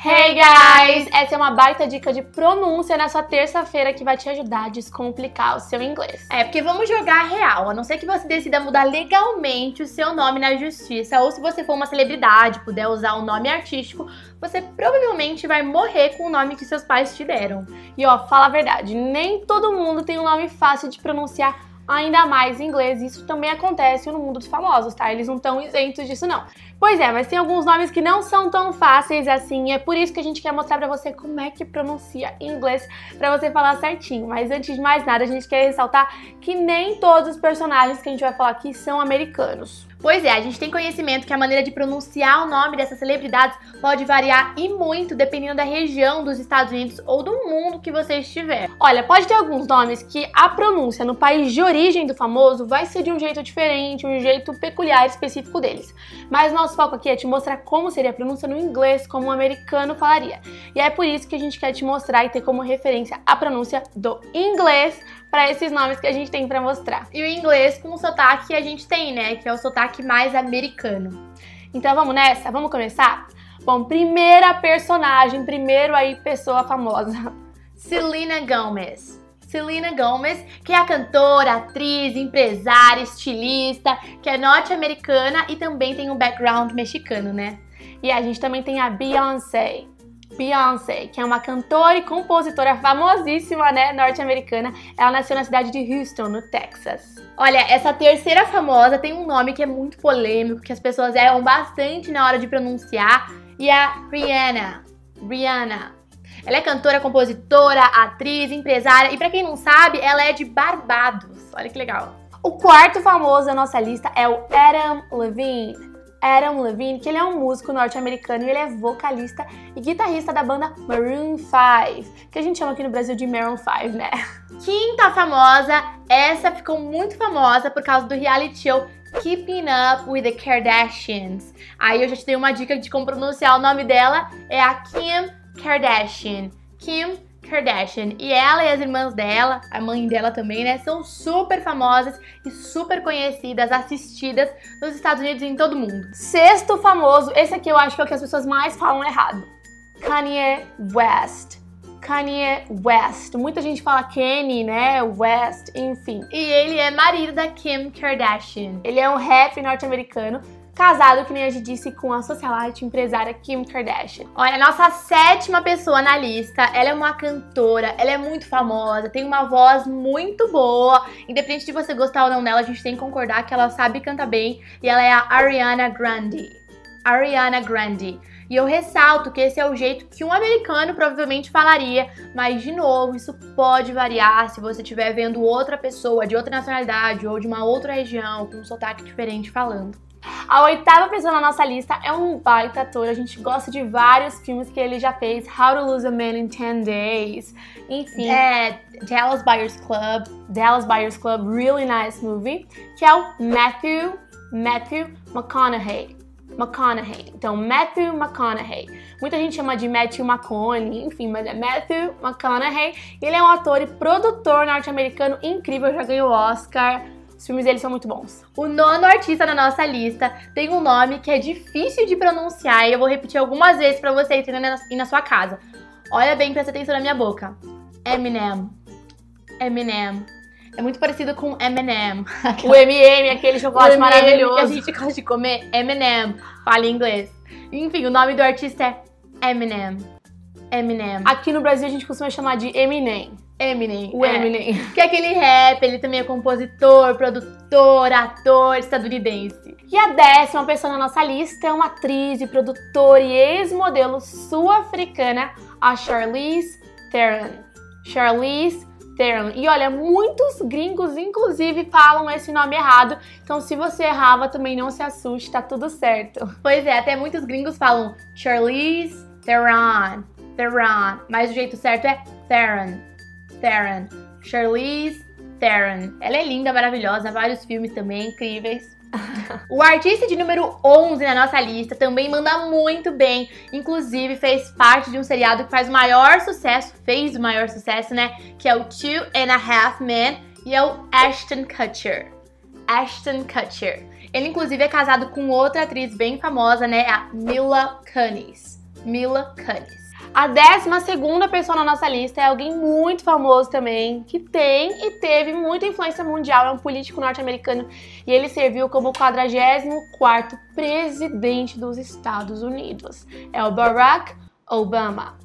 Hey guys! Essa é uma baita dica de pronúncia nessa terça-feira que vai te ajudar a descomplicar o seu inglês. É, porque vamos jogar real, a não ser que você decida mudar legalmente o seu nome na justiça, ou se você for uma celebridade, puder usar um nome artístico, você provavelmente vai morrer com o nome que seus pais te deram. E ó, fala a verdade, nem todo mundo tem um nome fácil de pronunciar ainda mais em inglês. Isso também acontece no mundo dos famosos, tá? Eles não estão isentos disso, não. Pois é, mas tem alguns nomes que não são tão fáceis assim, é por isso que a gente quer mostrar pra você como é que pronuncia em inglês pra você falar certinho. Mas antes de mais nada, a gente quer ressaltar que nem todos os personagens que a gente vai falar aqui são americanos. Pois é, a gente tem conhecimento que a maneira de pronunciar o nome dessas celebridades pode variar e muito dependendo da região dos Estados Unidos ou do mundo que você estiver. Olha, pode ter alguns nomes que a pronúncia no país de origem do famoso vai ser de um jeito diferente, um jeito peculiar específico deles. Mas nosso foco aqui é te mostrar como seria a pronúncia no inglês, como um americano falaria. E é por isso que a gente quer te mostrar e ter como referência a pronúncia do inglês para esses nomes que a gente tem para mostrar. E o inglês com o sotaque que a gente tem, né? Que é o sotaque mais americano. Então vamos nessa? Vamos começar? Bom, primeira personagem, primeiro aí pessoa famosa. Selena Gomez. Selena Gomez, que é a cantora, atriz, empresária, estilista, que é norte-americana e também tem um background mexicano, né? E a gente também tem a Beyoncé. Beyoncé, que é uma cantora e compositora famosíssima, né, norte-americana. Ela nasceu na cidade de Houston, no Texas. Olha, essa terceira famosa tem um nome que é muito polêmico, que as pessoas erram bastante na hora de pronunciar, e é a Rihanna. Rihanna. Ela é cantora, compositora, atriz, empresária, e para quem não sabe, ela é de Barbados. Olha que legal. O quarto famoso da nossa lista é o Adam Levine. Adam Levine, que ele é um músico norte-americano e ele é vocalista e guitarrista da banda Maroon 5, que a gente chama aqui no Brasil de Maroon 5, né? Quinta famosa, essa ficou muito famosa por causa do reality show Keeping Up with the Kardashians. Aí eu já te dei uma dica de como pronunciar o nome dela, é a Kim Kardashian. Kim Kardashian. E ela e as irmãs dela, a mãe dela também, né, são super famosas e super conhecidas, assistidas nos Estados Unidos e em todo mundo. Sexto famoso, esse aqui eu acho que é o que as pessoas mais falam errado. Kanye West. Kanye West. Muita gente fala Kanye, né? West, enfim. E ele é marido da Kim Kardashian. Ele é um rap norte-americano casado, que nem a gente disse, com a socialite empresária Kim Kardashian. Olha, a nossa sétima pessoa na lista, ela é uma cantora, ela é muito famosa, tem uma voz muito boa. Independente de você gostar ou não dela, a gente tem que concordar que ela sabe cantar bem. E ela é a Ariana Grande. Ariana Grande. E eu ressalto que esse é o jeito que um americano provavelmente falaria, mas de novo, isso pode variar se você estiver vendo outra pessoa de outra nacionalidade ou de uma outra região com um sotaque diferente falando. A oitava pessoa na nossa lista é um baita ator. A gente gosta de vários filmes que ele já fez. How to Lose a Man in 10 Days. Enfim. É Dallas Buyers Club. Dallas Buyers Club, really nice movie. Que é o Matthew, Matthew McConaughey. McConaughey. Então, Matthew McConaughey. Muita gente chama de Matthew McConaughey, enfim, mas é Matthew McConaughey. Ele é um ator e produtor norte-americano incrível, já ganhou Oscar os filmes dele são muito bons. O nono artista na nossa lista tem um nome que é difícil de pronunciar e eu vou repetir algumas vezes para você entender e na sua casa. Olha bem, presta atenção na minha boca. Eminem. Eminem. É muito parecido com M&M. O M&M, aquele chocolate o maravilhoso. que a gente gosta de comer. M&M. Fala em inglês. Enfim, o nome do artista é Eminem. Eminem. Aqui no Brasil a gente costuma chamar de Eminem. Eminem. O é. Eminem. Que é aquele rap, ele também é compositor, produtor, ator estadunidense. E a décima pessoa na nossa lista é uma atriz produtora e ex-modelo sul-africana, a Charlize Theron. Charlize Theron. E olha, muitos gringos, inclusive, falam esse nome errado. Então, se você errava, também não se assuste, tá tudo certo. Pois é, até muitos gringos falam Charlize Theron. Theron. Mas o jeito certo é Theron. Theron. Charlize Theron. Ela é linda, maravilhosa, vários filmes também incríveis. o artista de número 11 na nossa lista também manda muito bem. Inclusive, fez parte de um seriado que faz o maior sucesso, fez o maior sucesso, né? Que é o Two and a Half Men e é o Ashton Kutcher. Ashton Kutcher. Ele, inclusive, é casado com outra atriz bem famosa, né? A Mila Kunis. Mila Kunis. A décima segunda pessoa na nossa lista é alguém muito famoso também, que tem e teve muita influência mundial, é um político norte-americano e ele serviu como 44º presidente dos Estados Unidos. É o Barack Obama.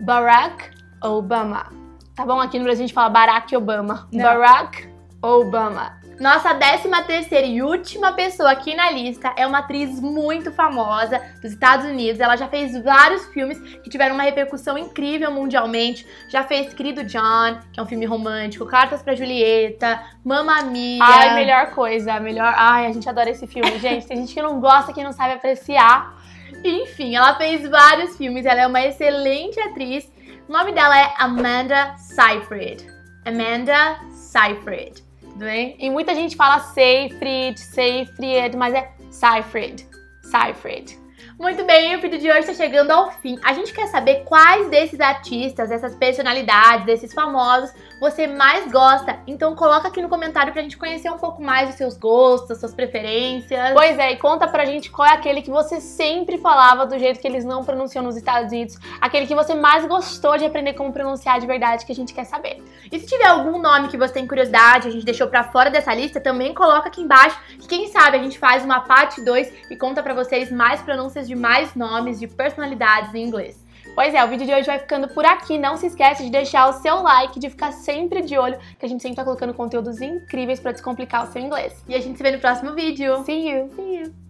Barack Obama. Tá bom? Aqui no Brasil a gente fala Barack Obama. Não. Barack Obama. Nossa décima terceira e última pessoa aqui na lista é uma atriz muito famosa dos Estados Unidos. Ela já fez vários filmes que tiveram uma repercussão incrível mundialmente. Já fez Querido John, que é um filme romântico, Cartas pra Julieta, Mamma Mia. Ai, melhor coisa, melhor. Ai, a gente adora esse filme, gente. Tem gente que não gosta, que não sabe apreciar. Enfim, ela fez vários filmes, ela é uma excelente atriz. O nome dela é Amanda Seyfried. Amanda Seyfried. Bem? E muita gente fala Seyfried, Seyfried, mas é Seyfried. Seyfried. Muito bem, o vídeo de hoje está chegando ao fim. A gente quer saber quais desses artistas, dessas personalidades, desses famosos você mais gosta. Então coloca aqui no comentário pra gente conhecer um pouco mais dos seus gostos, suas preferências. Pois é, e conta pra gente qual é aquele que você sempre falava do jeito que eles não pronunciam nos Estados Unidos, aquele que você mais gostou de aprender como pronunciar de verdade, que a gente quer saber. E se tiver algum nome que você tem curiosidade, a gente deixou pra fora dessa lista, também coloca aqui embaixo, que quem sabe a gente faz uma parte 2 e conta pra vocês mais pronúncias de mais nomes de personalidades em inglês. Pois é, o vídeo de hoje vai ficando por aqui. Não se esquece de deixar o seu like, de ficar sempre de olho, que a gente sempre tá colocando conteúdos incríveis pra descomplicar o seu inglês. E a gente se vê no próximo vídeo. See you! See you!